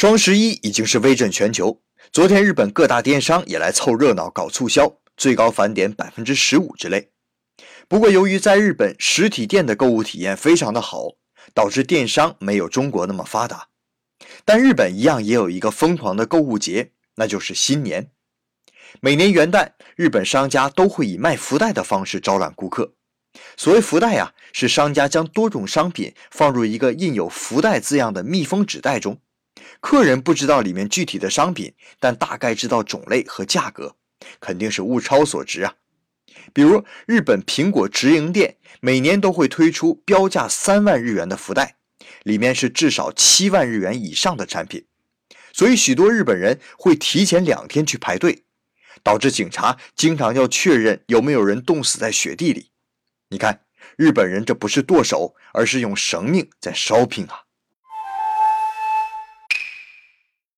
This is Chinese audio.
双十一已经是威震全球，昨天日本各大电商也来凑热闹搞促销，最高返点百分之十五之类。不过，由于在日本实体店的购物体验非常的好，导致电商没有中国那么发达。但日本一样也有一个疯狂的购物节，那就是新年。每年元旦，日本商家都会以卖福袋的方式招揽顾客。所谓福袋呀，是商家将多种商品放入一个印有福袋字样的密封纸袋中。客人不知道里面具体的商品，但大概知道种类和价格，肯定是物超所值啊。比如日本苹果直营店每年都会推出标价三万日元的福袋，里面是至少七万日元以上的产品，所以许多日本人会提前两天去排队，导致警察经常要确认有没有人冻死在雪地里。你看，日本人这不是剁手，而是用生命在烧拼啊！